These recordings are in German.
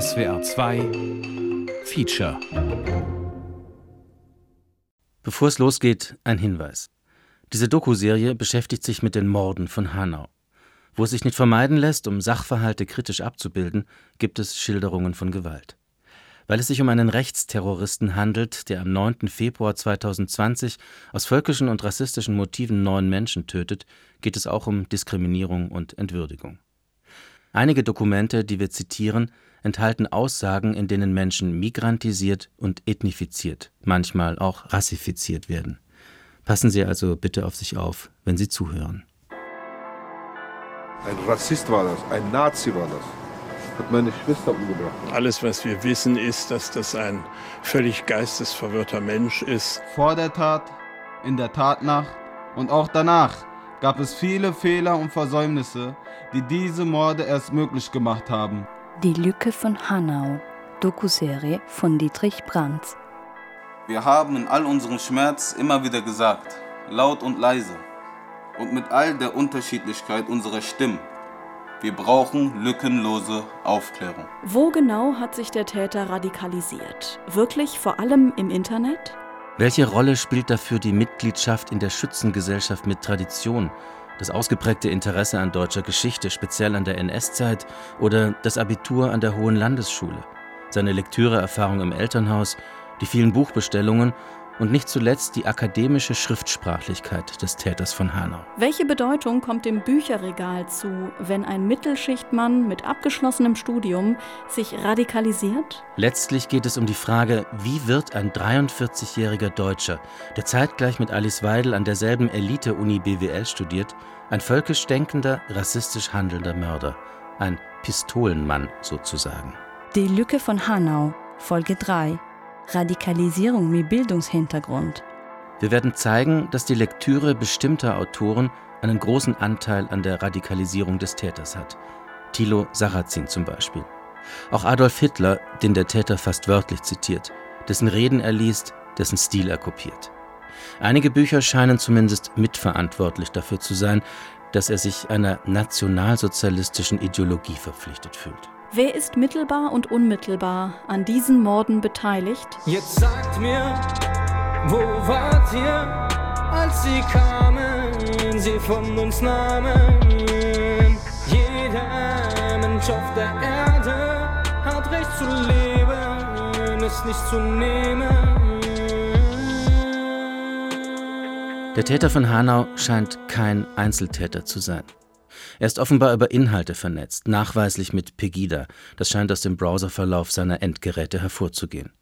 SWR 2 Feature Bevor es losgeht, ein Hinweis. Diese Doku-Serie beschäftigt sich mit den Morden von Hanau. Wo es sich nicht vermeiden lässt, um Sachverhalte kritisch abzubilden, gibt es Schilderungen von Gewalt. Weil es sich um einen Rechtsterroristen handelt, der am 9. Februar 2020 aus völkischen und rassistischen Motiven neun Menschen tötet, geht es auch um Diskriminierung und Entwürdigung. Einige Dokumente, die wir zitieren, enthalten Aussagen, in denen Menschen migrantisiert und ethnifiziert, manchmal auch rassifiziert werden. Passen Sie also bitte auf sich auf, wenn Sie zuhören. Ein Rassist war das, ein Nazi war das. Hat meine Schwester umgebracht. Alles, was wir wissen, ist, dass das ein völlig geistesverwirrter Mensch ist. Vor der Tat, in der Tatnacht und auch danach gab es viele Fehler und Versäumnisse, die diese Morde erst möglich gemacht haben. Die Lücke von Hanau, Dokuserie von Dietrich Brandt. Wir haben in all unserem Schmerz immer wieder gesagt, laut und leise, und mit all der Unterschiedlichkeit unserer Stimmen, wir brauchen lückenlose Aufklärung. Wo genau hat sich der Täter radikalisiert? Wirklich vor allem im Internet? Welche Rolle spielt dafür die Mitgliedschaft in der Schützengesellschaft mit Tradition, das ausgeprägte Interesse an deutscher Geschichte, speziell an der NS-Zeit oder das Abitur an der Hohen Landesschule, seine Lektüreerfahrung im Elternhaus, die vielen Buchbestellungen und nicht zuletzt die akademische Schriftsprachlichkeit des Täters von Hanau. Welche Bedeutung kommt dem Bücherregal zu, wenn ein Mittelschichtmann mit abgeschlossenem Studium sich radikalisiert? Letztlich geht es um die Frage, wie wird ein 43-jähriger Deutscher, der zeitgleich mit Alice Weidel an derselben Elite-Uni BWL studiert, ein völkisch denkender, rassistisch handelnder Mörder, ein Pistolenmann sozusagen. Die Lücke von Hanau, Folge 3 Radikalisierung mit Bildungshintergrund. Wir werden zeigen, dass die Lektüre bestimmter Autoren einen großen Anteil an der Radikalisierung des Täters hat. Thilo Sarrazin zum Beispiel. Auch Adolf Hitler, den der Täter fast wörtlich zitiert, dessen Reden er liest, dessen Stil er kopiert. Einige Bücher scheinen zumindest mitverantwortlich dafür zu sein, dass er sich einer nationalsozialistischen Ideologie verpflichtet fühlt. Wer ist mittelbar und unmittelbar an diesen Morden beteiligt? Jetzt sagt mir, wo wart ihr, als sie kamen, sie von uns nahmen? Jeder Mensch auf der Erde hat Recht zu leben, es nicht zu nehmen. Der Täter von Hanau scheint kein Einzeltäter zu sein. Er ist offenbar über Inhalte vernetzt, nachweislich mit Pegida. Das scheint aus dem Browserverlauf seiner Endgeräte hervorzugehen.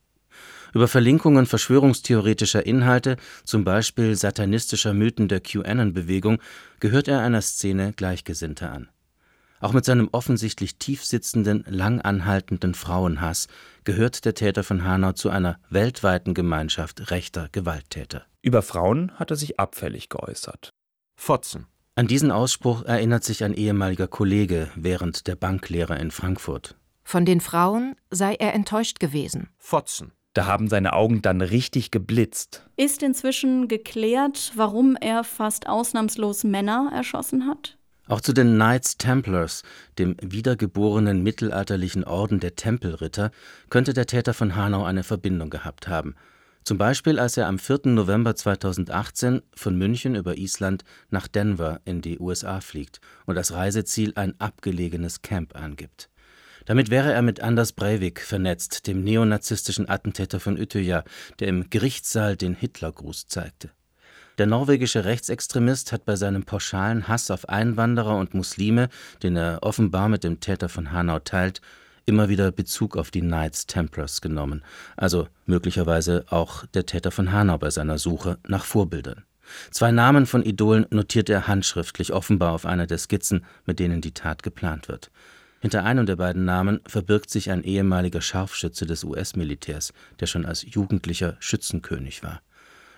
Über Verlinkungen verschwörungstheoretischer Inhalte, zum Beispiel satanistischer Mythen der QAnon-Bewegung, gehört er einer Szene Gleichgesinnter an. Auch mit seinem offensichtlich tiefsitzenden, lang anhaltenden Frauenhass gehört der Täter von Hanau zu einer weltweiten Gemeinschaft rechter Gewalttäter. Über Frauen hat er sich abfällig geäußert. Fotzen an diesen Ausspruch erinnert sich ein ehemaliger Kollege während der Banklehre in Frankfurt. Von den Frauen sei er enttäuscht gewesen. Fotzen. Da haben seine Augen dann richtig geblitzt. Ist inzwischen geklärt, warum er fast ausnahmslos Männer erschossen hat? Auch zu den Knights Templars, dem wiedergeborenen mittelalterlichen Orden der Tempelritter, könnte der Täter von Hanau eine Verbindung gehabt haben – zum Beispiel, als er am 4. November 2018 von München über Island nach Denver in die USA fliegt und als Reiseziel ein abgelegenes Camp angibt. Damit wäre er mit Anders Breivik vernetzt, dem neonazistischen Attentäter von Utøya, der im Gerichtssaal den Hitlergruß zeigte. Der norwegische Rechtsextremist hat bei seinem pauschalen Hass auf Einwanderer und Muslime, den er offenbar mit dem Täter von Hanau teilt, immer wieder Bezug auf die Knights Templars genommen, also möglicherweise auch der Täter von Hanau bei seiner Suche nach Vorbildern. Zwei Namen von Idolen notiert er handschriftlich, offenbar auf einer der Skizzen, mit denen die Tat geplant wird. Hinter einem der beiden Namen verbirgt sich ein ehemaliger Scharfschütze des US-Militärs, der schon als Jugendlicher Schützenkönig war.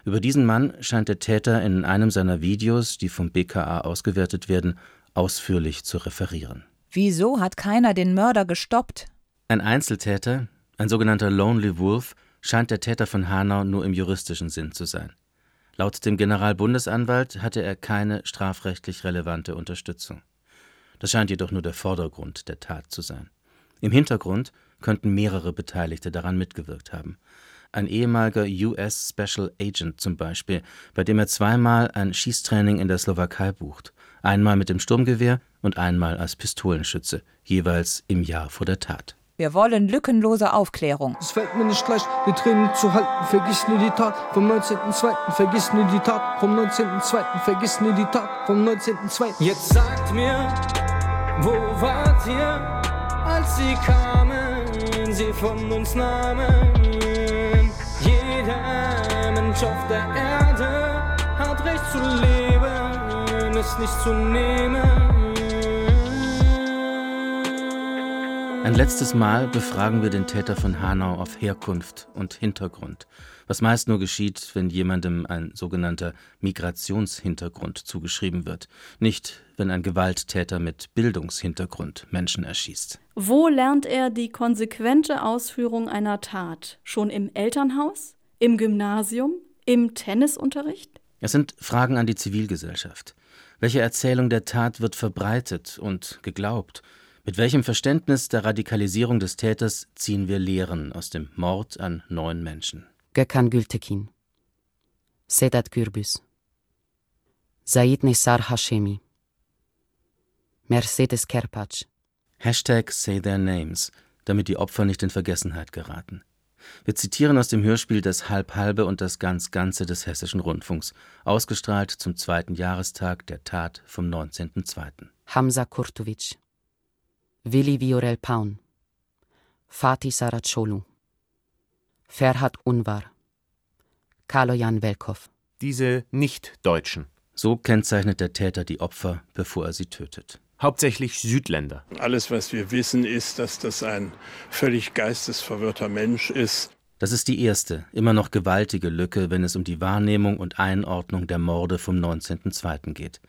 Über diesen Mann scheint der Täter in einem seiner Videos, die vom BKA ausgewertet werden, ausführlich zu referieren. Wieso hat keiner den Mörder gestoppt? Ein Einzeltäter, ein sogenannter Lonely Wolf, scheint der Täter von Hanau nur im juristischen Sinn zu sein. Laut dem Generalbundesanwalt hatte er keine strafrechtlich relevante Unterstützung. Das scheint jedoch nur der Vordergrund der Tat zu sein. Im Hintergrund könnten mehrere Beteiligte daran mitgewirkt haben. Ein ehemaliger US Special Agent zum Beispiel, bei dem er zweimal ein Schießtraining in der Slowakei bucht. Einmal mit dem Sturmgewehr und einmal als Pistolenschütze, jeweils im Jahr vor der Tat. Wir wollen lückenlose Aufklärung. Es fällt mir nicht leicht, die Tränen zu halten. Vergiss nie die Tat vom 19.02. Vergiss nie die Tat vom 19.02. Vergiss nie die Tat vom 19.02. Jetzt sagt mir, wo wart ihr, als sie kamen, sie von uns nahmen? Jeder Mensch auf der Erde hat Recht zu leben, es nicht zu nehmen. Ein letztes Mal befragen wir den Täter von Hanau auf Herkunft und Hintergrund, was meist nur geschieht, wenn jemandem ein sogenannter Migrationshintergrund zugeschrieben wird, nicht wenn ein Gewalttäter mit Bildungshintergrund Menschen erschießt. Wo lernt er die konsequente Ausführung einer Tat? Schon im Elternhaus? Im Gymnasium? Im Tennisunterricht? Es sind Fragen an die Zivilgesellschaft. Welche Erzählung der Tat wird verbreitet und geglaubt? Mit welchem Verständnis der Radikalisierung des Täters ziehen wir Lehren aus dem Mord an neun Menschen? Gökhan Gültekin, Sedat Gürbüz, Said Nissar Hashemi, Mercedes Kerpac. Hashtag Say Their Names, damit die Opfer nicht in Vergessenheit geraten. Wir zitieren aus dem Hörspiel Das Halb-Halbe und das Ganz-Ganze des Hessischen Rundfunks, ausgestrahlt zum zweiten Jahrestag der Tat vom 19.02. Hamza Kurtovic, Willi Viorel Paun, Fatih Saracolu, Ferhat Unvar, Kaloyan Velkov. Diese Nicht-Deutschen. So kennzeichnet der Täter die Opfer, bevor er sie tötet. Hauptsächlich Südländer. Alles, was wir wissen, ist, dass das ein völlig geistesverwirrter Mensch ist. Das ist die erste, immer noch gewaltige Lücke, wenn es um die Wahrnehmung und Einordnung der Morde vom 19.02. geht.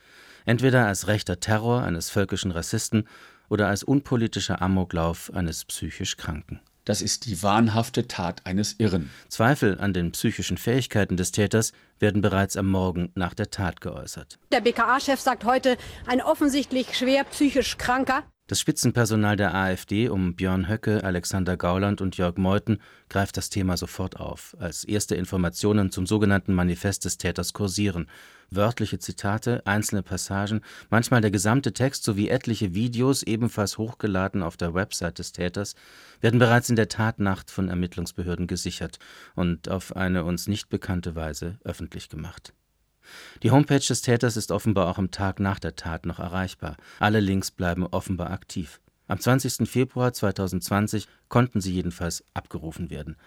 Entweder als rechter Terror eines völkischen Rassisten oder als unpolitischer Amoklauf eines psychisch Kranken. Das ist die wahnhafte Tat eines Irren. Zweifel an den psychischen Fähigkeiten des Täters werden bereits am Morgen nach der Tat geäußert. Der BKA-Chef sagt heute, ein offensichtlich schwer psychisch Kranker. Das Spitzenpersonal der AfD um Björn Höcke, Alexander Gauland und Jörg Meuthen greift das Thema sofort auf, als erste Informationen zum sogenannten Manifest des Täters kursieren. Wörtliche Zitate, einzelne Passagen, manchmal der gesamte Text sowie etliche Videos, ebenfalls hochgeladen auf der Website des Täters, werden bereits in der Tatnacht von Ermittlungsbehörden gesichert und auf eine uns nicht bekannte Weise öffentlich gemacht. Die Homepage des Täters ist offenbar auch am Tag nach der Tat noch erreichbar. Alle Links bleiben offenbar aktiv. Am 20. Februar 2020 konnten sie jedenfalls abgerufen werden.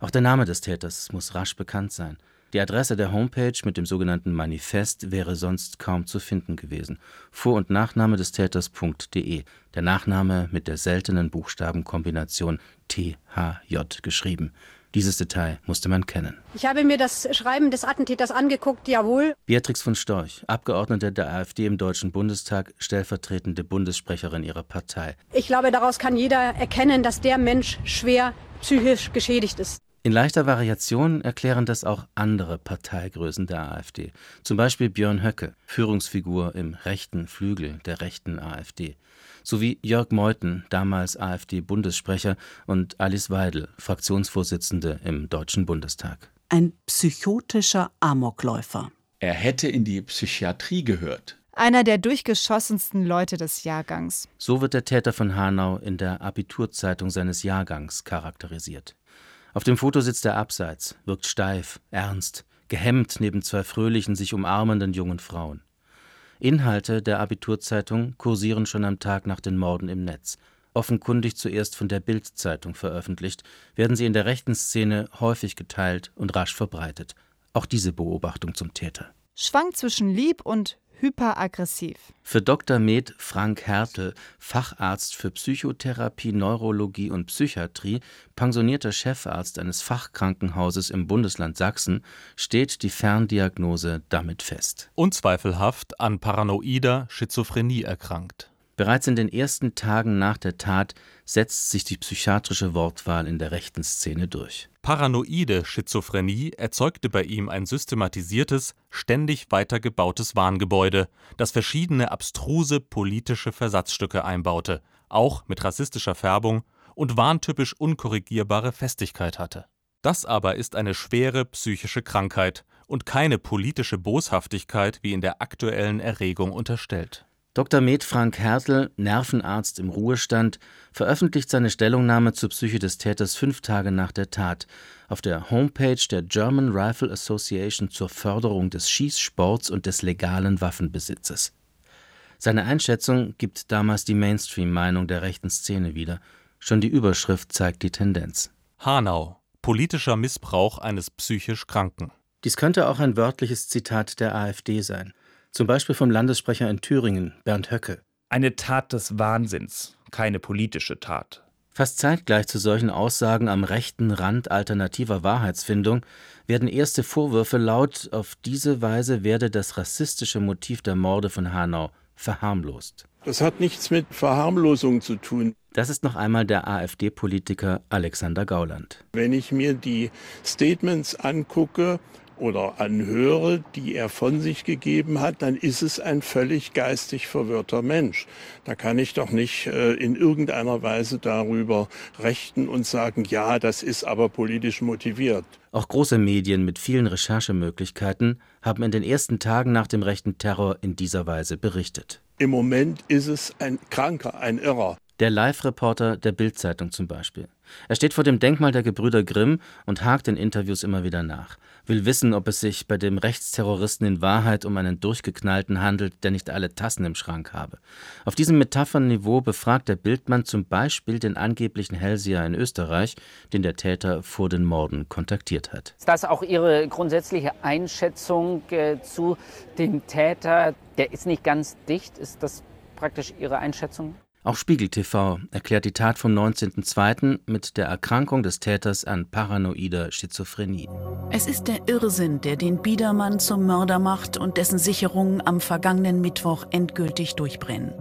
Auch der Name des Täters muss rasch bekannt sein. Die Adresse der Homepage mit dem sogenannten Manifest wäre sonst kaum zu finden gewesen. Vor- und Nachname des Täters.de. Der Nachname mit der seltenen Buchstabenkombination THJ geschrieben. Dieses Detail musste man kennen. Ich habe mir das Schreiben des Attentäters angeguckt, jawohl. Beatrix von Storch, Abgeordnete der AfD im Deutschen Bundestag, stellvertretende Bundessprecherin ihrer Partei. Ich glaube, daraus kann jeder erkennen, dass der Mensch schwer psychisch geschädigt ist. In leichter Variation erklären das auch andere Parteigrößen der AfD. Zum Beispiel Björn Höcke, Führungsfigur im rechten Flügel der rechten AfD. Sowie Jörg Meuthen, damals AfD-Bundessprecher, und Alice Weidel, Fraktionsvorsitzende im Deutschen Bundestag. Ein psychotischer Amokläufer. Er hätte in die Psychiatrie gehört. Einer der durchgeschossensten Leute des Jahrgangs. So wird der Täter von Hanau in der Abiturzeitung seines Jahrgangs charakterisiert. Auf dem Foto sitzt er abseits, wirkt steif, ernst, gehemmt neben zwei fröhlichen, sich umarmenden jungen Frauen. Inhalte der Abiturzeitung kursieren schon am Tag nach den Morden im Netz. Offenkundig zuerst von der Bild-Zeitung veröffentlicht, werden sie in der rechten Szene häufig geteilt und rasch verbreitet. Auch diese Beobachtung zum Täter. Schwankt zwischen lieb und hyperaggressiv. Für Dr. Med Frank Hertel, Facharzt für Psychotherapie, Neurologie und Psychiatrie, pensionierter Chefarzt eines Fachkrankenhauses im Bundesland Sachsen, steht die Ferndiagnose damit fest. Unzweifelhaft an paranoider Schizophrenie erkrankt. Bereits in den ersten Tagen nach der Tat setzt sich die psychiatrische Wortwahl in der rechten Szene durch. Paranoide Schizophrenie erzeugte bei ihm ein systematisiertes, ständig weitergebautes Wahngebäude, das verschiedene abstruse politische Versatzstücke einbaute, auch mit rassistischer Färbung und warntypisch unkorrigierbare Festigkeit hatte. Das aber ist eine schwere psychische Krankheit und keine politische Boshaftigkeit, wie in der aktuellen Erregung unterstellt. Dr. Med Frank Hertel, Nervenarzt im Ruhestand, veröffentlicht seine Stellungnahme zur Psyche des Täters fünf Tage nach der Tat auf der Homepage der German Rifle Association zur Förderung des Schießsports und des legalen Waffenbesitzes. Seine Einschätzung gibt damals die Mainstream-Meinung der rechten Szene wieder. Schon die Überschrift zeigt die Tendenz. Hanau. Politischer Missbrauch eines psychisch Kranken. Dies könnte auch ein wörtliches Zitat der AfD sein. Zum Beispiel vom Landessprecher in Thüringen, Bernd Höcke. Eine Tat des Wahnsinns, keine politische Tat. Fast zeitgleich zu solchen Aussagen am rechten Rand alternativer Wahrheitsfindung werden erste Vorwürfe laut, auf diese Weise werde das rassistische Motiv der Morde von Hanau verharmlost. Das hat nichts mit Verharmlosung zu tun. Das ist noch einmal der AfD-Politiker Alexander Gauland. Wenn ich mir die Statements angucke oder anhöre, die er von sich gegeben hat, dann ist es ein völlig geistig verwirrter Mensch. Da kann ich doch nicht äh, in irgendeiner Weise darüber rechten und sagen, ja, das ist aber politisch motiviert. Auch große Medien mit vielen Recherchemöglichkeiten haben in den ersten Tagen nach dem rechten Terror in dieser Weise berichtet. Im Moment ist es ein Kranker, ein Irrer. Der Live-Reporter der Bild-Zeitung zum Beispiel. Er steht vor dem Denkmal der Gebrüder Grimm und hakt in Interviews immer wieder nach. Will wissen, ob es sich bei dem Rechtsterroristen in Wahrheit um einen Durchgeknallten handelt, der nicht alle Tassen im Schrank habe. Auf diesem Metaphernniveau befragt der Bildmann zum Beispiel den angeblichen Hellseher in Österreich, den der Täter vor den Morden kontaktiert hat. Ist das auch Ihre grundsätzliche Einschätzung äh, zu dem Täter? Der ist nicht ganz dicht. Ist das praktisch Ihre Einschätzung? Auch Spiegel TV erklärt die Tat vom 19.02. mit der Erkrankung des Täters an paranoider Schizophrenie. Es ist der Irrsinn, der den Biedermann zum Mörder macht und dessen Sicherungen am vergangenen Mittwoch endgültig durchbrennen.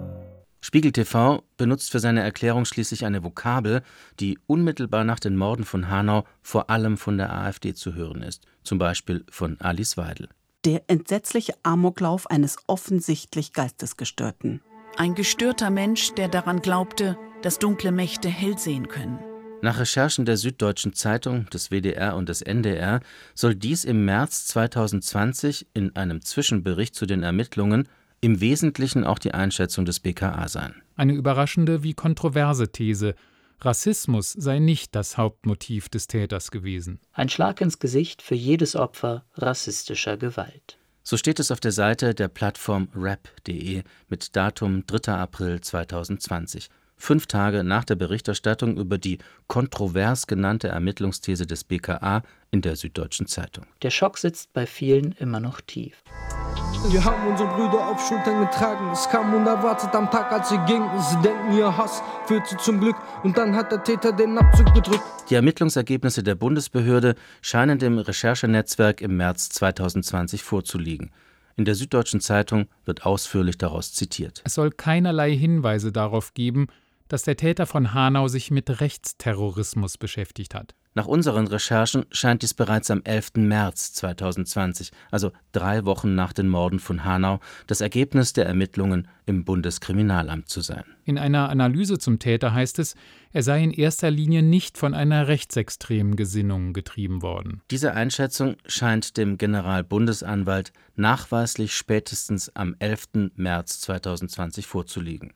Spiegel TV benutzt für seine Erklärung schließlich eine Vokabel, die unmittelbar nach den Morden von Hanau vor allem von der AfD zu hören ist, zum Beispiel von Alice Weidel. Der entsetzliche Amoklauf eines offensichtlich Geistesgestörten. Ein gestörter Mensch, der daran glaubte, dass dunkle Mächte hell sehen können. Nach Recherchen der Süddeutschen Zeitung, des WDR und des NDR soll dies im März 2020 in einem Zwischenbericht zu den Ermittlungen im Wesentlichen auch die Einschätzung des BKA sein. Eine überraschende wie kontroverse These. Rassismus sei nicht das Hauptmotiv des Täters gewesen. Ein Schlag ins Gesicht für jedes Opfer rassistischer Gewalt. So steht es auf der Seite der Plattform rap.de mit Datum 3. April 2020, fünf Tage nach der Berichterstattung über die kontrovers genannte Ermittlungsthese des BKA in der Süddeutschen Zeitung. Der Schock sitzt bei vielen immer noch tief. Wir haben unsere Brüder auf Schultern getragen. Es kam unerwartet am Tag, als sie gingen. Sie denken, ihr Hass führt sie zum Glück. Und dann hat der Täter den Abzug gedrückt. Die Ermittlungsergebnisse der Bundesbehörde scheinen dem Recherchenetzwerk im März 2020 vorzuliegen. In der Süddeutschen Zeitung wird ausführlich daraus zitiert. Es soll keinerlei Hinweise darauf geben, dass der Täter von Hanau sich mit Rechtsterrorismus beschäftigt hat. Nach unseren Recherchen scheint dies bereits am 11. März 2020, also drei Wochen nach den Morden von Hanau, das Ergebnis der Ermittlungen im Bundeskriminalamt zu sein. In einer Analyse zum Täter heißt es, er sei in erster Linie nicht von einer rechtsextremen Gesinnung getrieben worden. Diese Einschätzung scheint dem Generalbundesanwalt nachweislich spätestens am 11. März 2020 vorzuliegen.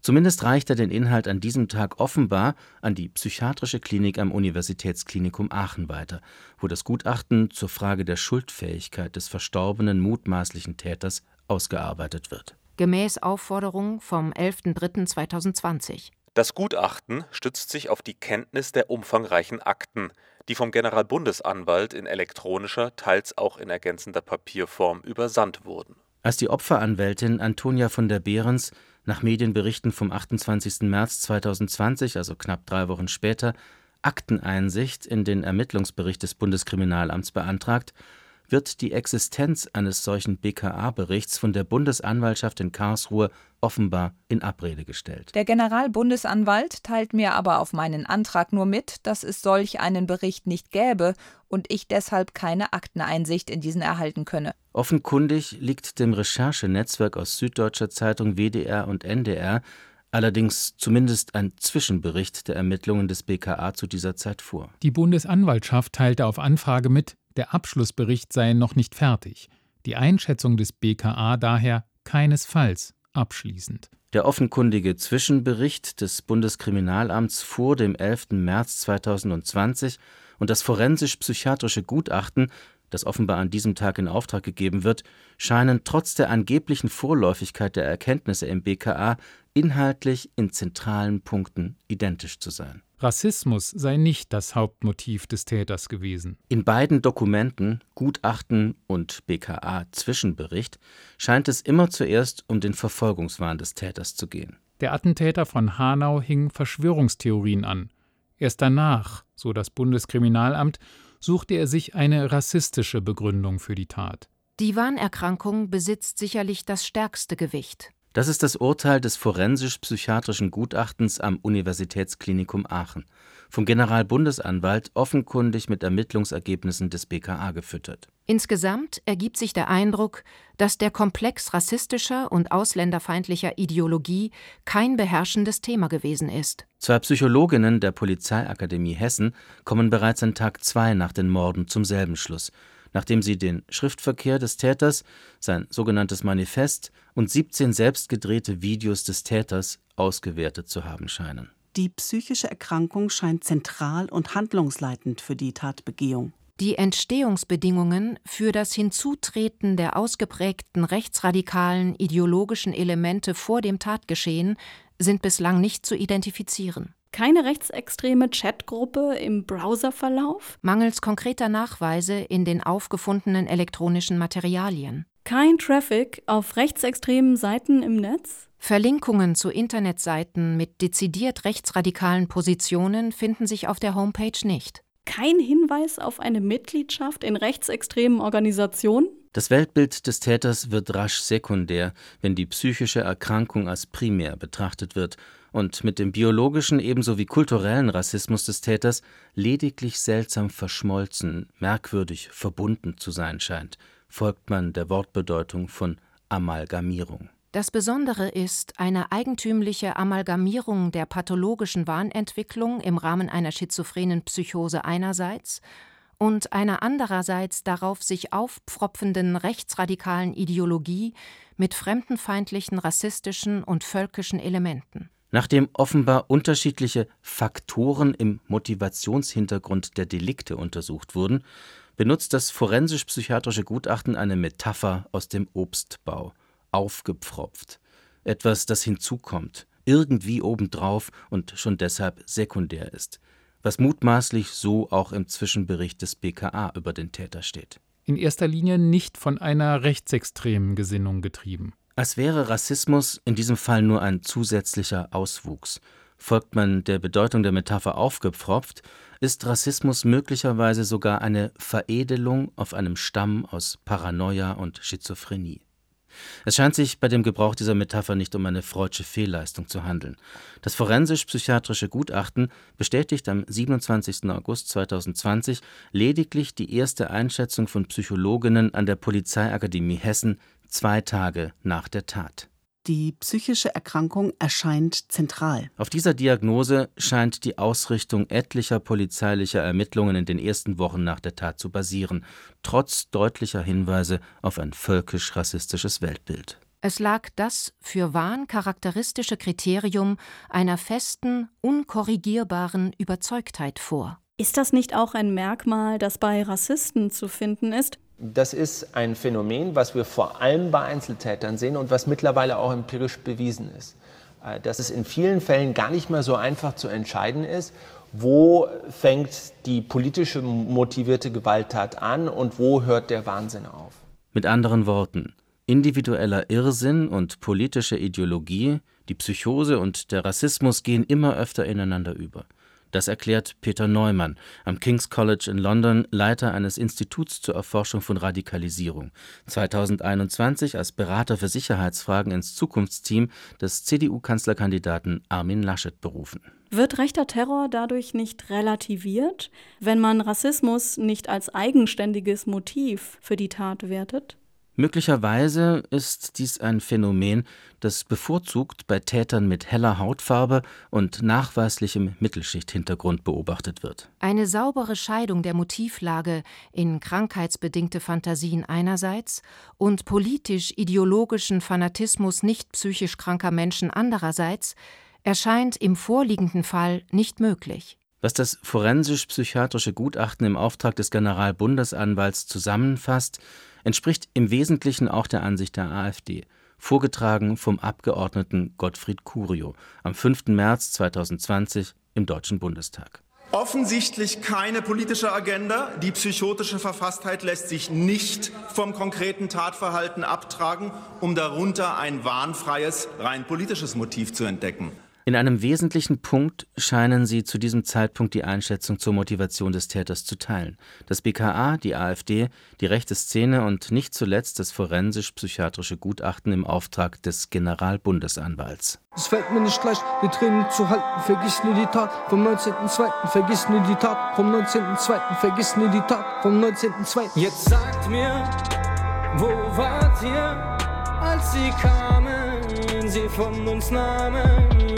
Zumindest reicht er den Inhalt an diesem Tag offenbar an die psychiatrische Klinik am Universitätsklinikum Aachen weiter, wo das Gutachten zur Frage der Schuldfähigkeit des verstorbenen mutmaßlichen Täters ausgearbeitet wird. Gemäß Aufforderung vom 11.03.2020. Das Gutachten stützt sich auf die Kenntnis der umfangreichen Akten, die vom Generalbundesanwalt in elektronischer, teils auch in ergänzender Papierform übersandt wurden. Als die Opferanwältin Antonia von der Behrens nach Medienberichten vom 28. März 2020, also knapp drei Wochen später, Akteneinsicht in den Ermittlungsbericht des Bundeskriminalamts beantragt, wird die Existenz eines solchen BKA-Berichts von der Bundesanwaltschaft in Karlsruhe offenbar in Abrede gestellt. Der Generalbundesanwalt teilt mir aber auf meinen Antrag nur mit, dass es solch einen Bericht nicht gäbe und ich deshalb keine Akteneinsicht in diesen erhalten könne. Offenkundig liegt dem Recherchenetzwerk aus Süddeutscher Zeitung, WDR und NDR allerdings zumindest ein Zwischenbericht der Ermittlungen des BKA zu dieser Zeit vor. Die Bundesanwaltschaft teilte auf Anfrage mit, der Abschlussbericht sei noch nicht fertig, die Einschätzung des BKA daher keinesfalls abschließend. Der offenkundige Zwischenbericht des Bundeskriminalamts vor dem 11. März 2020 und das forensisch-psychiatrische Gutachten, das offenbar an diesem Tag in Auftrag gegeben wird, scheinen trotz der angeblichen Vorläufigkeit der Erkenntnisse im BKA inhaltlich in zentralen Punkten identisch zu sein. Rassismus sei nicht das Hauptmotiv des Täters gewesen. In beiden Dokumenten, Gutachten und BKA-Zwischenbericht, scheint es immer zuerst um den Verfolgungswahn des Täters zu gehen. Der Attentäter von Hanau hing Verschwörungstheorien an. Erst danach, so das Bundeskriminalamt, suchte er sich eine rassistische Begründung für die Tat. Die Wahnerkrankung besitzt sicherlich das stärkste Gewicht. Das ist das Urteil des forensisch-psychiatrischen Gutachtens am Universitätsklinikum Aachen, vom Generalbundesanwalt offenkundig mit Ermittlungsergebnissen des BKA gefüttert. Insgesamt ergibt sich der Eindruck, dass der Komplex rassistischer und ausländerfeindlicher Ideologie kein beherrschendes Thema gewesen ist. Zwei Psychologinnen der Polizeiakademie Hessen kommen bereits an Tag zwei nach den Morden zum selben Schluss nachdem sie den Schriftverkehr des Täters, sein sogenanntes Manifest und 17 selbst gedrehte Videos des Täters ausgewertet zu haben scheinen. Die psychische Erkrankung scheint zentral und handlungsleitend für die Tatbegehung. Die Entstehungsbedingungen für das Hinzutreten der ausgeprägten rechtsradikalen ideologischen Elemente vor dem Tatgeschehen sind bislang nicht zu identifizieren. Keine rechtsextreme Chatgruppe im Browserverlauf? Mangels konkreter Nachweise in den aufgefundenen elektronischen Materialien. Kein Traffic auf rechtsextremen Seiten im Netz? Verlinkungen zu Internetseiten mit dezidiert rechtsradikalen Positionen finden sich auf der Homepage nicht. Kein Hinweis auf eine Mitgliedschaft in rechtsextremen Organisationen? Das Weltbild des Täters wird rasch sekundär, wenn die psychische Erkrankung als primär betrachtet wird und mit dem biologischen ebenso wie kulturellen Rassismus des Täters lediglich seltsam verschmolzen, merkwürdig verbunden zu sein scheint, folgt man der Wortbedeutung von Amalgamierung. Das Besondere ist eine eigentümliche Amalgamierung der pathologischen Wahnentwicklung im Rahmen einer schizophrenen Psychose einerseits und einer andererseits darauf sich aufpfropfenden rechtsradikalen Ideologie mit fremdenfeindlichen, rassistischen und völkischen Elementen. Nachdem offenbar unterschiedliche Faktoren im Motivationshintergrund der Delikte untersucht wurden, benutzt das forensisch-psychiatrische Gutachten eine Metapher aus dem Obstbau. Aufgepfropft. Etwas, das hinzukommt, irgendwie obendrauf und schon deshalb sekundär ist. Was mutmaßlich so auch im Zwischenbericht des BKA über den Täter steht. In erster Linie nicht von einer rechtsextremen Gesinnung getrieben. Als wäre Rassismus in diesem Fall nur ein zusätzlicher Auswuchs. Folgt man der Bedeutung der Metapher aufgepfropft, ist Rassismus möglicherweise sogar eine Veredelung auf einem Stamm aus Paranoia und Schizophrenie. Es scheint sich bei dem Gebrauch dieser Metapher nicht um eine freudsche Fehlleistung zu handeln. Das forensisch-psychiatrische Gutachten bestätigt am 27. August 2020 lediglich die erste Einschätzung von Psychologinnen an der Polizeiakademie Hessen zwei Tage nach der Tat. Die psychische Erkrankung erscheint zentral. Auf dieser Diagnose scheint die Ausrichtung etlicher polizeilicher Ermittlungen in den ersten Wochen nach der Tat zu basieren, trotz deutlicher Hinweise auf ein völkisch-rassistisches Weltbild. Es lag das für Wahn charakteristische Kriterium einer festen, unkorrigierbaren Überzeugtheit vor. Ist das nicht auch ein Merkmal, das bei Rassisten zu finden ist? Das ist ein Phänomen, was wir vor allem bei Einzeltätern sehen und was mittlerweile auch empirisch bewiesen ist. Äh, dass es in vielen Fällen gar nicht mehr so einfach zu entscheiden ist, wo fängt die politische motivierte Gewalttat an und wo hört der Wahnsinn auf. Mit anderen Worten, individueller Irrsinn und politische Ideologie, die Psychose und der Rassismus gehen immer öfter ineinander über. Das erklärt Peter Neumann, am King's College in London Leiter eines Instituts zur Erforschung von Radikalisierung, 2021 als Berater für Sicherheitsfragen ins Zukunftsteam des CDU-Kanzlerkandidaten Armin Laschet berufen. Wird rechter Terror dadurch nicht relativiert, wenn man Rassismus nicht als eigenständiges Motiv für die Tat wertet? Möglicherweise ist dies ein Phänomen, das bevorzugt bei Tätern mit heller Hautfarbe und nachweislichem Mittelschichthintergrund beobachtet wird. Eine saubere Scheidung der Motivlage in krankheitsbedingte Fantasien einerseits und politisch-ideologischen Fanatismus nicht psychisch kranker Menschen andererseits erscheint im vorliegenden Fall nicht möglich. Was das forensisch-psychiatrische Gutachten im Auftrag des Generalbundesanwalts zusammenfasst, entspricht im Wesentlichen auch der Ansicht der AfD, vorgetragen vom Abgeordneten Gottfried Curio am 5. März 2020 im Deutschen Bundestag. Offensichtlich keine politische Agenda. Die psychotische Verfasstheit lässt sich nicht vom konkreten Tatverhalten abtragen, um darunter ein wahnfreies, rein politisches Motiv zu entdecken. In einem wesentlichen Punkt scheinen sie zu diesem Zeitpunkt die Einschätzung zur Motivation des Täters zu teilen. Das BKA, die AfD, die rechte Szene und nicht zuletzt das forensisch-psychiatrische Gutachten im Auftrag des Generalbundesanwalts. Es fällt mir nicht leicht, die Tränen zu halten. Vergiss nie die Tat vom 19.02. Vergiss nie die Tat vom 19.02. Vergiss nie die Tat vom 19.02. Jetzt sagt mir, wo wart ihr, als sie kamen, sie von uns nahmen?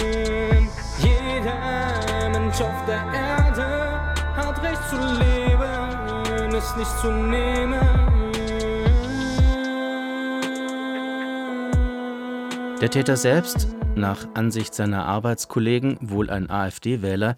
Jeder Mensch auf der Erde hat Recht zu leben, es nicht zu nehmen. Der Täter selbst, nach Ansicht seiner Arbeitskollegen wohl ein AfD-Wähler,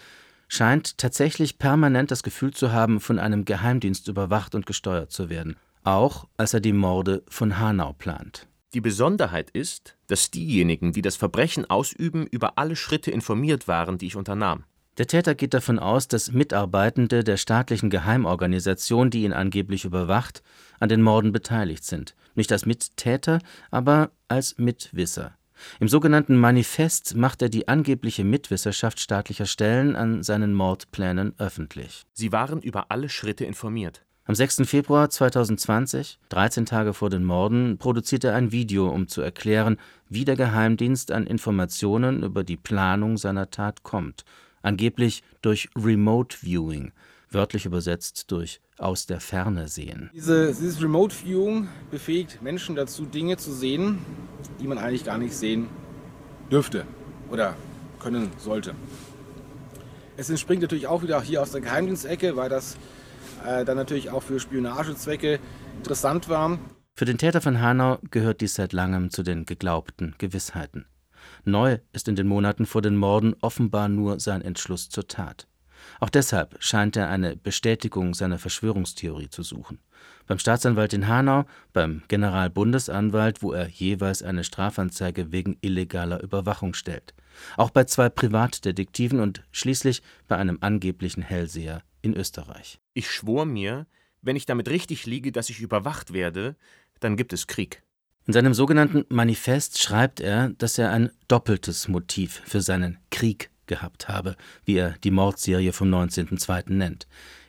scheint tatsächlich permanent das Gefühl zu haben, von einem Geheimdienst überwacht und gesteuert zu werden, auch als er die Morde von Hanau plant. Die Besonderheit ist, dass diejenigen, die das Verbrechen ausüben, über alle Schritte informiert waren, die ich unternahm. Der Täter geht davon aus, dass Mitarbeitende der staatlichen Geheimorganisation, die ihn angeblich überwacht, an den Morden beteiligt sind. Nicht als Mittäter, aber als Mitwisser. Im sogenannten Manifest macht er die angebliche Mitwisserschaft staatlicher Stellen an seinen Mordplänen öffentlich. Sie waren über alle Schritte informiert. Am 6. Februar 2020, 13 Tage vor den Morden, produziert er ein Video, um zu erklären, wie der Geheimdienst an Informationen über die Planung seiner Tat kommt. Angeblich durch Remote Viewing, wörtlich übersetzt durch aus der Ferne sehen. Diese, dieses Remote Viewing befähigt Menschen dazu, Dinge zu sehen, die man eigentlich gar nicht sehen dürfte oder können sollte. Es entspringt natürlich auch wieder hier aus der Geheimdienstecke, weil das äh, dann natürlich auch für Spionagezwecke interessant war. Für den Täter von Hanau gehört dies seit langem zu den geglaubten Gewissheiten. Neu ist in den Monaten vor den Morden offenbar nur sein Entschluss zur Tat. Auch deshalb scheint er eine Bestätigung seiner Verschwörungstheorie zu suchen. Beim Staatsanwalt in Hanau, beim Generalbundesanwalt, wo er jeweils eine Strafanzeige wegen illegaler Überwachung stellt. Auch bei zwei Privatdetektiven und schließlich bei einem angeblichen Hellseher in Österreich. Ich schwor mir, wenn ich damit richtig liege, dass ich überwacht werde, dann gibt es Krieg. In seinem sogenannten Manifest schreibt er, dass er ein doppeltes Motiv für seinen Krieg gehabt habe, wie er die Mordserie vom 19.02. nennt.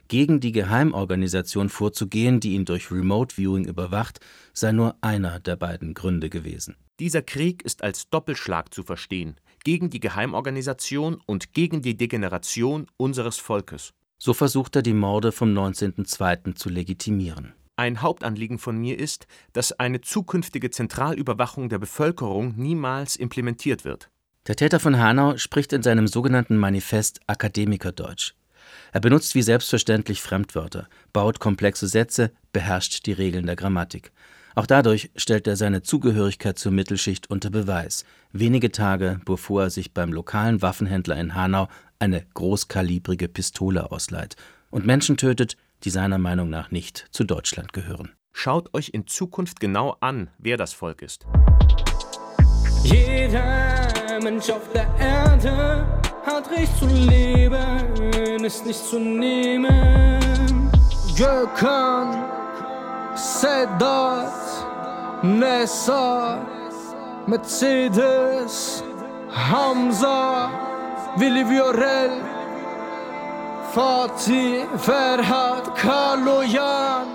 Gegen die Geheimorganisation vorzugehen, die ihn durch Remote Viewing überwacht, sei nur einer der beiden Gründe gewesen. Dieser Krieg ist als Doppelschlag zu verstehen, gegen die Geheimorganisation und gegen die Degeneration unseres Volkes. So versucht er, die Morde vom 19.02. zu legitimieren. Ein Hauptanliegen von mir ist, dass eine zukünftige Zentralüberwachung der Bevölkerung niemals implementiert wird. Der Täter von Hanau spricht in seinem sogenannten Manifest Akademikerdeutsch. Er benutzt wie selbstverständlich Fremdwörter, baut komplexe Sätze, beherrscht die Regeln der Grammatik. Auch dadurch stellt er seine Zugehörigkeit zur Mittelschicht unter Beweis, wenige Tage bevor er sich beim lokalen Waffenhändler in Hanau eine großkalibrige Pistole ausleiht und Menschen tötet, die seiner Meinung nach nicht zu Deutschland gehören. Schaut euch in Zukunft genau an, wer das Volk ist. Jeder Mensch auf der Erde hat Recht zu leben, ist nicht zu nehmen. Gökhan, Sedat, Nessa, Mercedes, Hamza, Willi Viorel, Fatih, Ferhat, Kaloyan.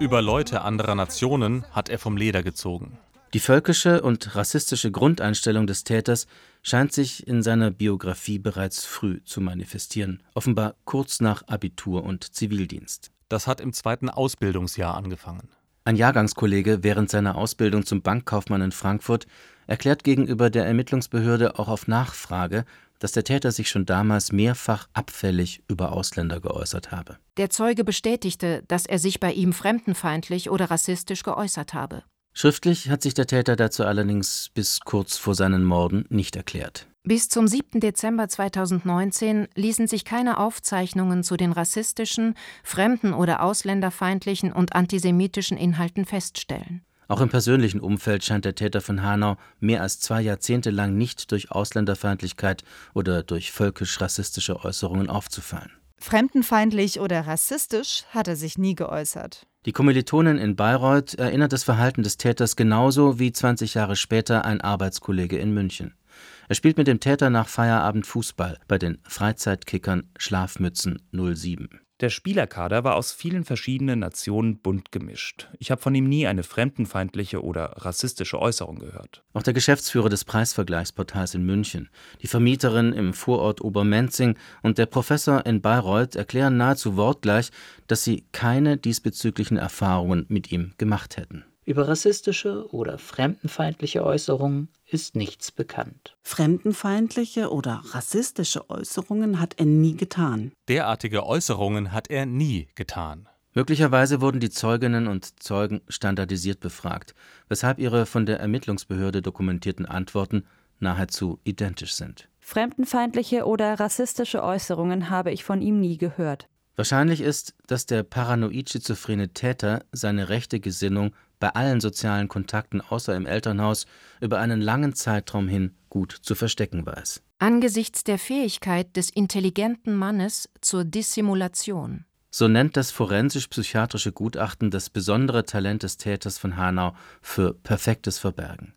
Über Leute anderer Nationen hat er vom Leder gezogen. Die völkische und rassistische Grundeinstellung des Täters scheint sich in seiner Biografie bereits früh zu manifestieren, offenbar kurz nach Abitur und Zivildienst. Das hat im zweiten Ausbildungsjahr angefangen. Ein Jahrgangskollege während seiner Ausbildung zum Bankkaufmann in Frankfurt erklärt gegenüber der Ermittlungsbehörde auch auf Nachfrage, dass der Täter sich schon damals mehrfach abfällig über Ausländer geäußert habe. Der Zeuge bestätigte, dass er sich bei ihm fremdenfeindlich oder rassistisch geäußert habe. Schriftlich hat sich der Täter dazu allerdings bis kurz vor seinen Morden nicht erklärt. Bis zum 7. Dezember 2019 ließen sich keine Aufzeichnungen zu den rassistischen, fremden- oder ausländerfeindlichen und antisemitischen Inhalten feststellen. Auch im persönlichen Umfeld scheint der Täter von Hanau mehr als zwei Jahrzehnte lang nicht durch Ausländerfeindlichkeit oder durch völkisch-rassistische Äußerungen aufzufallen. Fremdenfeindlich oder rassistisch hat er sich nie geäußert. Die Kommilitonin in Bayreuth erinnert das Verhalten des Täters genauso wie 20 Jahre später ein Arbeitskollege in München. Er spielt mit dem Täter nach Feierabend Fußball bei den Freizeitkickern Schlafmützen 07. Der Spielerkader war aus vielen verschiedenen Nationen bunt gemischt. Ich habe von ihm nie eine fremdenfeindliche oder rassistische Äußerung gehört. Auch der Geschäftsführer des Preisvergleichsportals in München, die Vermieterin im Vorort Obermenzing und der Professor in Bayreuth erklären nahezu wortgleich, dass sie keine diesbezüglichen Erfahrungen mit ihm gemacht hätten. Über rassistische oder fremdenfeindliche Äußerungen ist nichts bekannt. Fremdenfeindliche oder rassistische Äußerungen hat er nie getan. Derartige Äußerungen hat er nie getan. Möglicherweise wurden die Zeuginnen und Zeugen standardisiert befragt, weshalb ihre von der Ermittlungsbehörde dokumentierten Antworten nahezu identisch sind. Fremdenfeindliche oder rassistische Äußerungen habe ich von ihm nie gehört. Wahrscheinlich ist, dass der paranoid-schizophrene Täter seine rechte Gesinnung bei allen sozialen Kontakten außer im Elternhaus über einen langen Zeitraum hin gut zu verstecken weiß. Angesichts der Fähigkeit des intelligenten Mannes zur Dissimulation. So nennt das forensisch-psychiatrische Gutachten das besondere Talent des Täters von Hanau für perfektes Verbergen.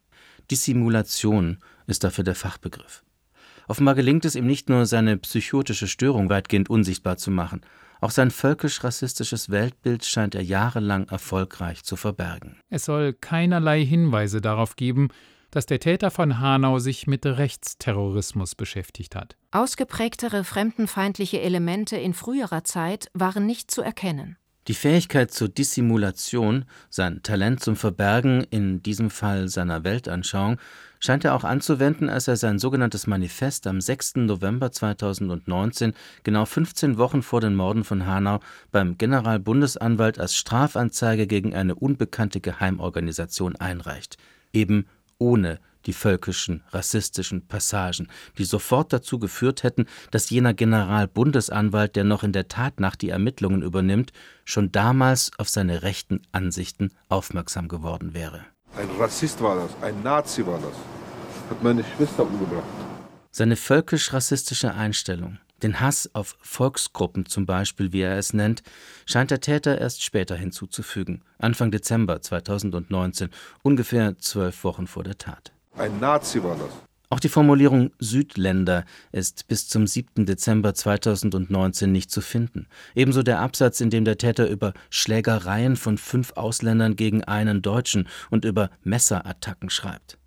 Dissimulation ist dafür der Fachbegriff. Offenbar gelingt es ihm nicht nur, seine psychotische Störung weitgehend unsichtbar zu machen, auch sein völkisch-rassistisches Weltbild scheint er jahrelang erfolgreich zu verbergen. Es soll keinerlei Hinweise darauf geben, dass der Täter von Hanau sich mit Rechtsterrorismus beschäftigt hat. Ausgeprägtere fremdenfeindliche Elemente in früherer Zeit waren nicht zu erkennen. Die Fähigkeit zur Dissimulation, sein Talent zum Verbergen, in diesem Fall seiner Weltanschauung, scheint er auch anzuwenden, als er sein sogenanntes Manifest am 6. November 2019, genau 15 Wochen vor den Morden von Hanau, beim Generalbundesanwalt als Strafanzeige gegen eine unbekannte Geheimorganisation einreicht. Eben ohne die völkischen, rassistischen Passagen, die sofort dazu geführt hätten, dass jener Generalbundesanwalt, der noch in der Tatnacht die Ermittlungen übernimmt, schon damals auf seine rechten Ansichten aufmerksam geworden wäre. Ein Rassist war das, ein Nazi war das. Hat meine Schwester umgebracht. Seine völkisch-rassistische Einstellung, den Hass auf Volksgruppen zum Beispiel, wie er es nennt, scheint der Täter erst später hinzuzufügen, Anfang Dezember 2019, ungefähr zwölf Wochen vor der Tat. Ein Nazi war das. Auch die Formulierung Südländer ist bis zum 7. Dezember 2019 nicht zu finden. Ebenso der Absatz, in dem der Täter über Schlägereien von fünf Ausländern gegen einen Deutschen und über Messerattacken schreibt.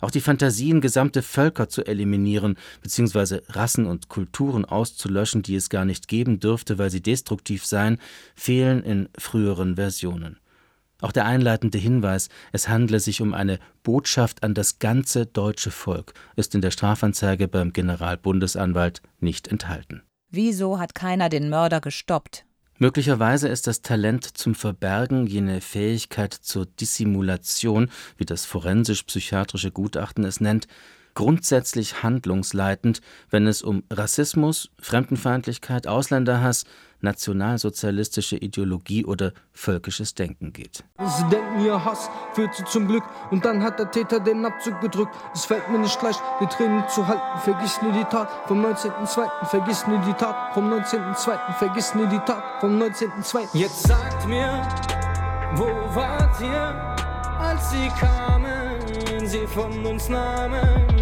Auch die Fantasien, gesamte Völker zu eliminieren bzw. Rassen und Kulturen auszulöschen, die es gar nicht geben dürfte, weil sie destruktiv seien, fehlen in früheren Versionen. Auch der einleitende Hinweis, es handle sich um eine Botschaft an das ganze deutsche Volk, ist in der Strafanzeige beim Generalbundesanwalt nicht enthalten. Wieso hat keiner den Mörder gestoppt? Möglicherweise ist das Talent zum Verbergen, jene Fähigkeit zur Dissimulation, wie das forensisch-psychiatrische Gutachten es nennt, grundsätzlich handlungsleitend, wenn es um Rassismus, Fremdenfeindlichkeit, Ausländerhass, nationalsozialistische Ideologie oder völkisches Denken geht. Sie denken, ihr Hass führt sie zum Glück und dann hat der Täter den Abzug gedrückt. Es fällt mir nicht leicht, die Tränen zu halten. Vergiss nie die Tat vom 19.02. Vergiss nie die Tat vom 19.02. Vergiss nie die Tat vom 19.02. Jetzt sagt mir, wo wart ihr, als sie kamen, sie von uns nahmen?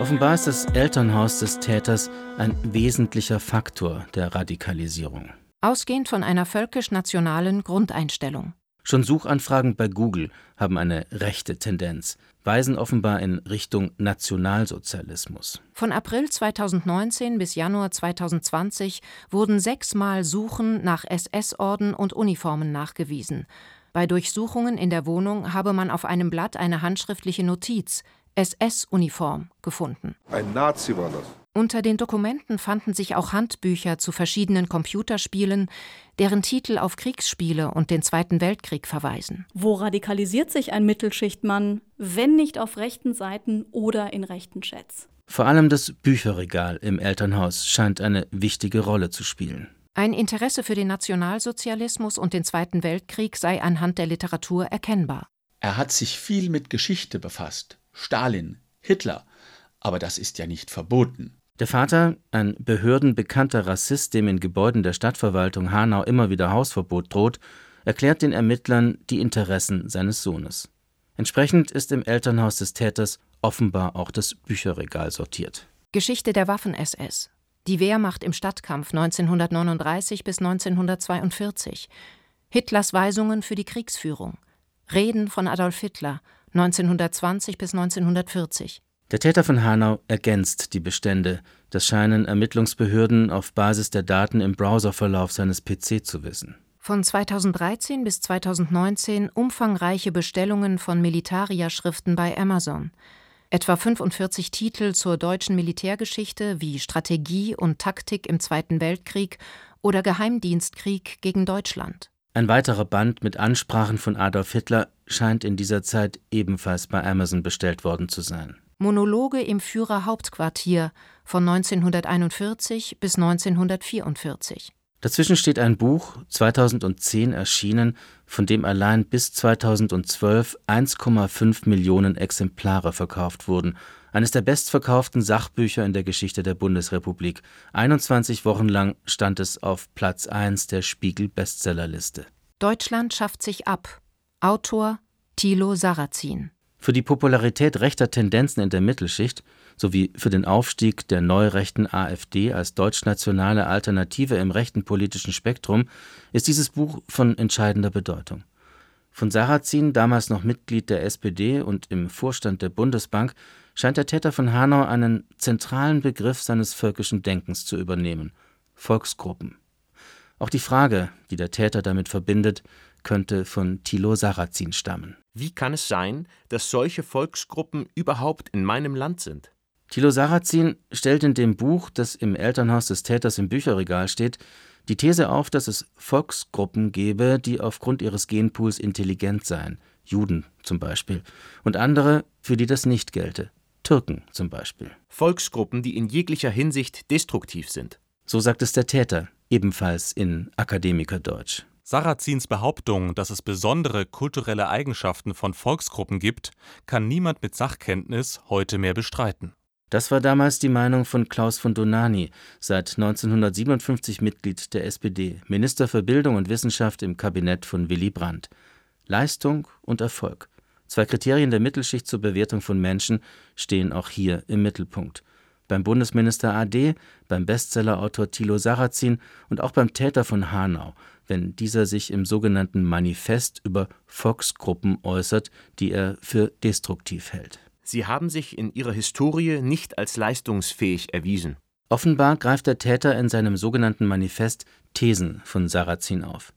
Offenbar ist das Elternhaus des Täters ein wesentlicher Faktor der Radikalisierung. Ausgehend von einer völkisch-nationalen Grundeinstellung. Schon Suchanfragen bei Google haben eine rechte Tendenz, weisen offenbar in Richtung Nationalsozialismus. Von April 2019 bis Januar 2020 wurden sechsmal Suchen nach SS-Orden und Uniformen nachgewiesen. Bei Durchsuchungen in der Wohnung habe man auf einem Blatt eine handschriftliche Notiz SS-Uniform gefunden. Ein Nazi war das. Unter den Dokumenten fanden sich auch Handbücher zu verschiedenen Computerspielen, deren Titel auf Kriegsspiele und den Zweiten Weltkrieg verweisen. Wo radikalisiert sich ein Mittelschichtmann, wenn nicht auf rechten Seiten oder in rechten Chats? Vor allem das Bücherregal im Elternhaus scheint eine wichtige Rolle zu spielen. Ein Interesse für den Nationalsozialismus und den Zweiten Weltkrieg sei anhand der Literatur erkennbar. Er hat sich viel mit Geschichte befasst. Stalin, Hitler. Aber das ist ja nicht verboten. Der Vater, ein behördenbekannter Rassist, dem in Gebäuden der Stadtverwaltung Hanau immer wieder Hausverbot droht, erklärt den Ermittlern die Interessen seines Sohnes. Entsprechend ist im Elternhaus des Täters offenbar auch das Bücherregal sortiert. Geschichte der Waffen-SS. Die Wehrmacht im Stadtkampf 1939 bis 1942. Hitlers Weisungen für die Kriegsführung. Reden von Adolf Hitler 1920 bis 1940. Der Täter von Hanau ergänzt die Bestände, das scheinen Ermittlungsbehörden auf Basis der Daten im Browserverlauf seines PC zu wissen. Von 2013 bis 2019 umfangreiche Bestellungen von Militaria-Schriften bei Amazon. Etwa 45 Titel zur deutschen Militärgeschichte wie Strategie und Taktik im Zweiten Weltkrieg oder Geheimdienstkrieg gegen Deutschland. Ein weiterer Band mit Ansprachen von Adolf Hitler scheint in dieser Zeit ebenfalls bei Amazon bestellt worden zu sein. Monologe im Führerhauptquartier von 1941 bis 1944. Dazwischen steht ein Buch, 2010 erschienen, von dem allein bis 2012 1,5 Millionen Exemplare verkauft wurden. Eines der bestverkauften Sachbücher in der Geschichte der Bundesrepublik. 21 Wochen lang stand es auf Platz 1 der Spiegel-Bestsellerliste. Deutschland schafft sich ab. Autor Thilo Sarrazin. Für die Popularität rechter Tendenzen in der Mittelschicht sowie für den Aufstieg der neurechten AfD als deutschnationale Alternative im rechten politischen Spektrum ist dieses Buch von entscheidender Bedeutung. Von Sarrazin, damals noch Mitglied der SPD und im Vorstand der Bundesbank, scheint der Täter von Hanau einen zentralen Begriff seines völkischen Denkens zu übernehmen: Volksgruppen. Auch die Frage, die der Täter damit verbindet, könnte von Thilo Sarrazin stammen. Wie kann es sein, dass solche Volksgruppen überhaupt in meinem Land sind? Thilo Sarrazin stellt in dem Buch, das im Elternhaus des Täters im Bücherregal steht, die These auf, dass es Volksgruppen gebe, die aufgrund ihres Genpools intelligent seien, Juden zum Beispiel, und andere, für die das nicht gelte, Türken zum Beispiel. Volksgruppen, die in jeglicher Hinsicht destruktiv sind. So sagt es der Täter, ebenfalls in Akademikerdeutsch. Sarrazins Behauptung, dass es besondere kulturelle Eigenschaften von Volksgruppen gibt, kann niemand mit Sachkenntnis heute mehr bestreiten. Das war damals die Meinung von Klaus von Donani, seit 1957 Mitglied der SPD, Minister für Bildung und Wissenschaft im Kabinett von Willy Brandt. Leistung und Erfolg, zwei Kriterien der Mittelschicht zur Bewertung von Menschen, stehen auch hier im Mittelpunkt. Beim Bundesminister AD, beim Bestsellerautor Thilo Sarrazin und auch beim Täter von Hanau, wenn dieser sich im sogenannten Manifest über Volksgruppen äußert, die er für destruktiv hält. Sie haben sich in ihrer Historie nicht als leistungsfähig erwiesen. Offenbar greift der Täter in seinem sogenannten Manifest Thesen von Sarrazin auf.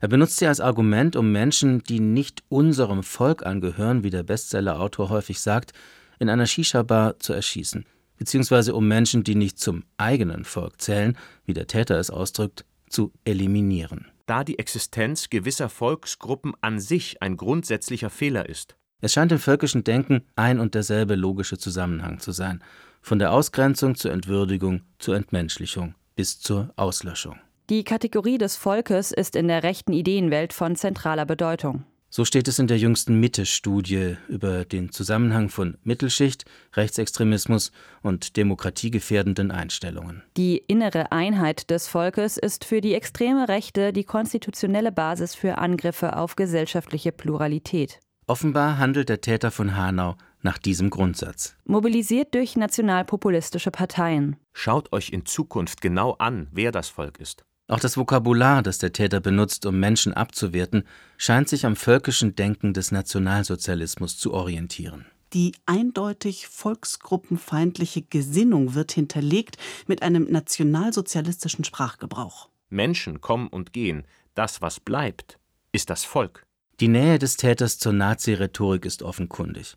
Er benutzt sie als Argument, um Menschen, die nicht unserem Volk angehören, wie der Bestsellerautor häufig sagt, in einer Shisha-Bar zu erschießen, beziehungsweise um Menschen, die nicht zum eigenen Volk zählen, wie der Täter es ausdrückt, zu eliminieren. Da die Existenz gewisser Volksgruppen an sich ein grundsätzlicher Fehler ist. Es scheint im völkischen Denken ein und derselbe logische Zusammenhang zu sein, von der Ausgrenzung zur Entwürdigung, zur Entmenschlichung bis zur Auslöschung. Die Kategorie des Volkes ist in der rechten Ideenwelt von zentraler Bedeutung. So steht es in der jüngsten Mitte-Studie über den Zusammenhang von Mittelschicht, Rechtsextremismus und demokratiegefährdenden Einstellungen. Die innere Einheit des Volkes ist für die extreme Rechte die konstitutionelle Basis für Angriffe auf gesellschaftliche Pluralität. Offenbar handelt der Täter von Hanau nach diesem Grundsatz. Mobilisiert durch nationalpopulistische Parteien. Schaut euch in Zukunft genau an, wer das Volk ist. Auch das Vokabular, das der Täter benutzt, um Menschen abzuwerten, scheint sich am völkischen Denken des Nationalsozialismus zu orientieren. Die eindeutig volksgruppenfeindliche Gesinnung wird hinterlegt mit einem nationalsozialistischen Sprachgebrauch. Menschen kommen und gehen. Das, was bleibt, ist das Volk. Die Nähe des Täters zur Nazi-Rhetorik ist offenkundig.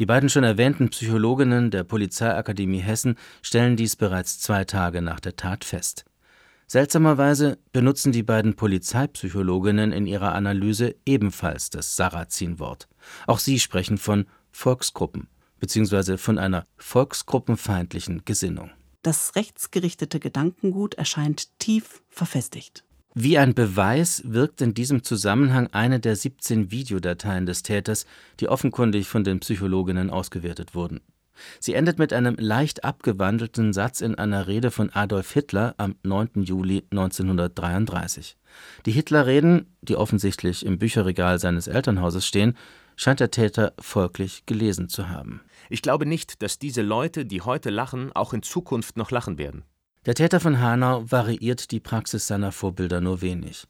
Die beiden schon erwähnten Psychologinnen der Polizeiakademie Hessen stellen dies bereits zwei Tage nach der Tat fest. Seltsamerweise benutzen die beiden Polizeipsychologinnen in ihrer Analyse ebenfalls das Sarrazin-Wort. Auch sie sprechen von Volksgruppen bzw. von einer volksgruppenfeindlichen Gesinnung. Das rechtsgerichtete Gedankengut erscheint tief verfestigt. Wie ein Beweis wirkt in diesem Zusammenhang eine der 17 Videodateien des Täters, die offenkundig von den Psychologinnen ausgewertet wurden. Sie endet mit einem leicht abgewandelten Satz in einer Rede von Adolf Hitler am 9. Juli 1933. Die Hitlerreden, die offensichtlich im Bücherregal seines Elternhauses stehen, scheint der Täter folglich gelesen zu haben. Ich glaube nicht, dass diese Leute, die heute lachen, auch in Zukunft noch lachen werden. Der Täter von Hanau variiert die Praxis seiner Vorbilder nur wenig.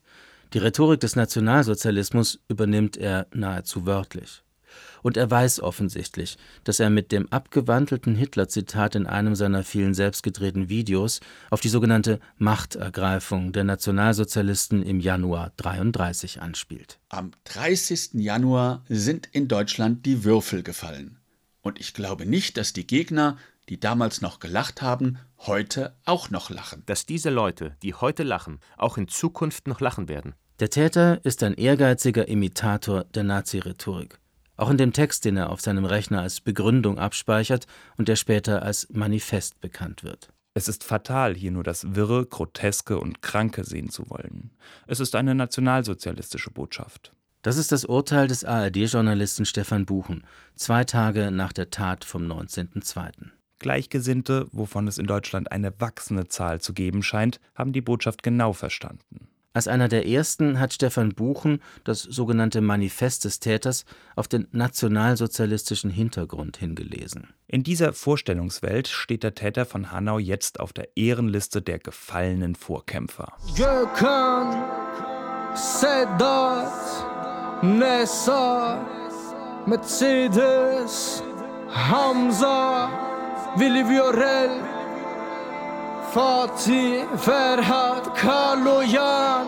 Die Rhetorik des Nationalsozialismus übernimmt er nahezu wörtlich. Und er weiß offensichtlich, dass er mit dem abgewandelten Hitler-Zitat in einem seiner vielen selbstgedrehten Videos auf die sogenannte Machtergreifung der Nationalsozialisten im Januar 33 anspielt. Am 30. Januar sind in Deutschland die Würfel gefallen. Und ich glaube nicht, dass die Gegner, die damals noch gelacht haben, heute auch noch lachen. Dass diese Leute, die heute lachen, auch in Zukunft noch lachen werden. Der Täter ist ein ehrgeiziger Imitator der Nazi-Rhetorik. Auch in dem Text, den er auf seinem Rechner als Begründung abspeichert und der später als Manifest bekannt wird. Es ist fatal, hier nur das Wirre, Groteske und Kranke sehen zu wollen. Es ist eine nationalsozialistische Botschaft. Das ist das Urteil des ARD-Journalisten Stefan Buchen, zwei Tage nach der Tat vom 19.02. Gleichgesinnte, wovon es in Deutschland eine wachsende Zahl zu geben scheint, haben die Botschaft genau verstanden. Als einer der ersten hat Stefan Buchen das sogenannte Manifest des Täters auf den nationalsozialistischen Hintergrund hingelesen. In dieser Vorstellungswelt steht der Täter von Hanau jetzt auf der Ehrenliste der gefallenen Vorkämpfer. Gökhan, Sedat, Nessa, Mercedes, Hamza, Willi Viorel, Fatih, Ferhat, Kaloyan.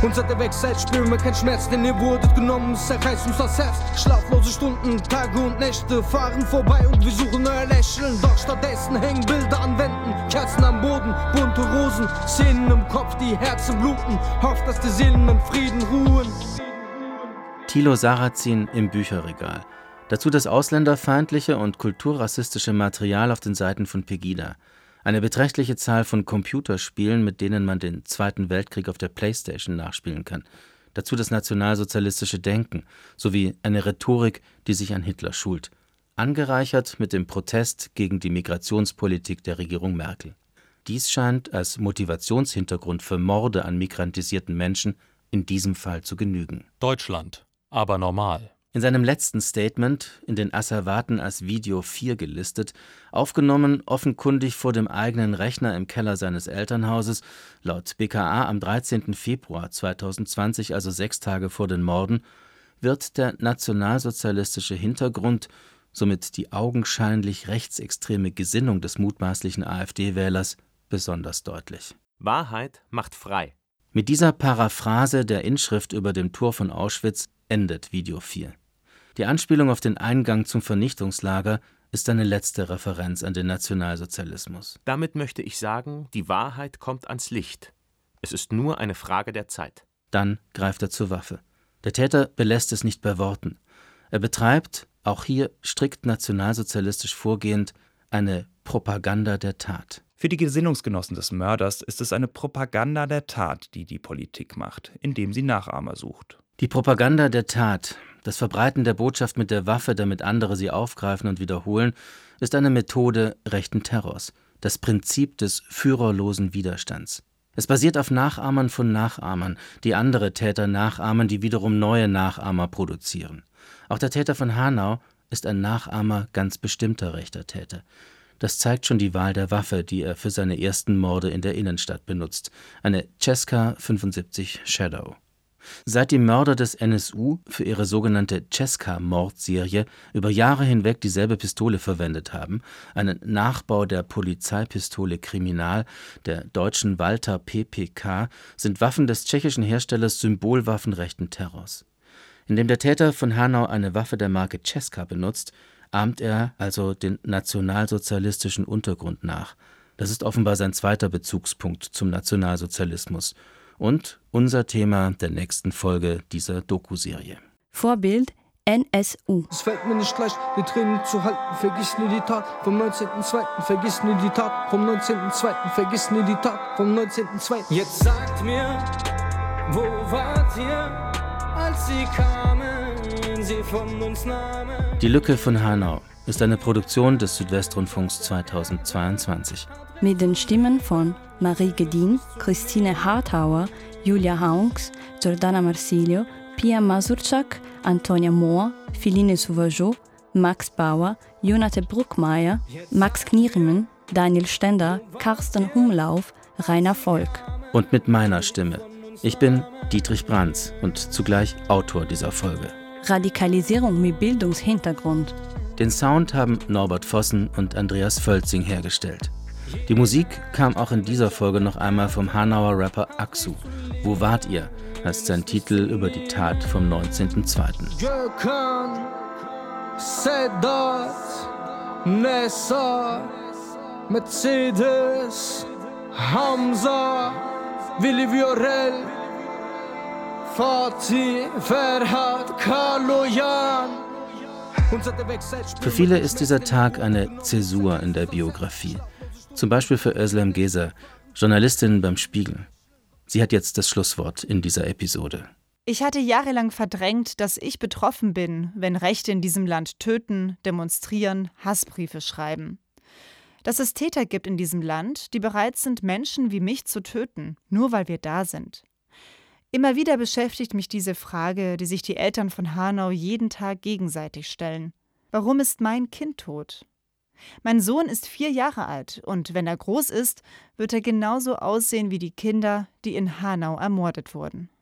Und seit der Wegzeit spüren wir keinen Schmerz, denn ihr wurdet genommen, es zerreißt uns das Herz. Schlaflose Stunden, Tage und Nächte fahren vorbei und wir suchen euer Lächeln. Doch stattdessen hängen Bilder an Wänden, Kerzen am Boden, bunte Rosen, Szenen im Kopf, die Herzen bluten. Hofft, dass die Seelen in Frieden ruhen. Thilo Sarrazin im Bücherregal. Dazu das ausländerfeindliche und kulturrassistische Material auf den Seiten von Pegida. Eine beträchtliche Zahl von Computerspielen, mit denen man den Zweiten Weltkrieg auf der Playstation nachspielen kann. Dazu das nationalsozialistische Denken sowie eine Rhetorik, die sich an Hitler schult. Angereichert mit dem Protest gegen die Migrationspolitik der Regierung Merkel. Dies scheint als Motivationshintergrund für Morde an migrantisierten Menschen in diesem Fall zu genügen. Deutschland, aber normal. In seinem letzten Statement, in den Asservaten als Video 4 gelistet, aufgenommen offenkundig vor dem eigenen Rechner im Keller seines Elternhauses, laut BKA am 13. Februar 2020, also sechs Tage vor den Morden, wird der nationalsozialistische Hintergrund, somit die augenscheinlich rechtsextreme Gesinnung des mutmaßlichen AfD-Wählers, besonders deutlich. Wahrheit macht frei. Mit dieser Paraphrase der Inschrift über dem Tor von Auschwitz endet Video 4. Die Anspielung auf den Eingang zum Vernichtungslager ist eine letzte Referenz an den Nationalsozialismus. Damit möchte ich sagen, die Wahrheit kommt ans Licht. Es ist nur eine Frage der Zeit. Dann greift er zur Waffe. Der Täter belässt es nicht bei Worten. Er betreibt, auch hier strikt nationalsozialistisch vorgehend, eine Propaganda der Tat. Für die Gesinnungsgenossen des Mörders ist es eine Propaganda der Tat, die die Politik macht, indem sie Nachahmer sucht. Die Propaganda der Tat, das Verbreiten der Botschaft mit der Waffe, damit andere sie aufgreifen und wiederholen, ist eine Methode rechten Terrors, das Prinzip des führerlosen Widerstands. Es basiert auf Nachahmern von Nachahmern, die andere Täter nachahmen, die wiederum neue Nachahmer produzieren. Auch der Täter von Hanau ist ein Nachahmer ganz bestimmter rechter Täter. Das zeigt schon die Wahl der Waffe, die er für seine ersten Morde in der Innenstadt benutzt, eine Cesca 75 Shadow. Seit die Mörder des NSU für ihre sogenannte Cesca-Mordserie über Jahre hinweg dieselbe Pistole verwendet haben, einen Nachbau der Polizeipistole Kriminal der deutschen Walter PPK, sind Waffen des tschechischen Herstellers Symbolwaffen rechten Terrors. Indem der Täter von Hanau eine Waffe der Marke Cesca benutzt, ahmt er also den nationalsozialistischen Untergrund nach. Das ist offenbar sein zweiter Bezugspunkt zum Nationalsozialismus und unser Thema der nächsten Folge dieser Doku-Serie. Vorbild NSU. Es fällt mir nicht leicht, die Tränen zu halten. Vergiss nie die Tat vom 19.02. Vergiss nie die Tat vom 19.02. Vergiss nie die Tat vom 19.02. Jetzt sagt mir, wo wart ihr, als sie kamen, sie von uns nahmen. Die Lücke von Hanau ist eine Produktion des Südwestrundfunks 2022. Mit den Stimmen von Marie Gedin, Christine Harthauer, Julia Haunks, Giordana Marsilio, Pia Masurczak, Antonia Mohr, Philine Sauvageau, Max Bauer, Jonathan Bruckmeier, Max Knirimen, Daniel Stender, Carsten Humlauf, Rainer Volk. Und mit meiner Stimme. Ich bin Dietrich Brands und zugleich Autor dieser Folge. Radikalisierung mit Bildungshintergrund. Den Sound haben Norbert Vossen und Andreas Völzing hergestellt. Die Musik kam auch in dieser Folge noch einmal vom Hanauer Rapper Aksu. Wo wart ihr? heißt sein Titel über die Tat vom 19.02. Gökhan, Sedat, Nessa, Mercedes, Hamza, Willi Viorel, Fatih, Ferhat, Kaloyan. Für viele ist dieser Tag eine Zäsur in der Biografie. Zum Beispiel für Özlem Geser, Journalistin beim Spiegel. Sie hat jetzt das Schlusswort in dieser Episode. Ich hatte jahrelang verdrängt, dass ich betroffen bin, wenn Rechte in diesem Land töten, demonstrieren, Hassbriefe schreiben. Dass es Täter gibt in diesem Land, die bereit sind, Menschen wie mich zu töten, nur weil wir da sind. Immer wieder beschäftigt mich diese Frage, die sich die Eltern von Hanau jeden Tag gegenseitig stellen. Warum ist mein Kind tot? Mein Sohn ist vier Jahre alt und wenn er groß ist, wird er genauso aussehen wie die Kinder, die in Hanau ermordet wurden.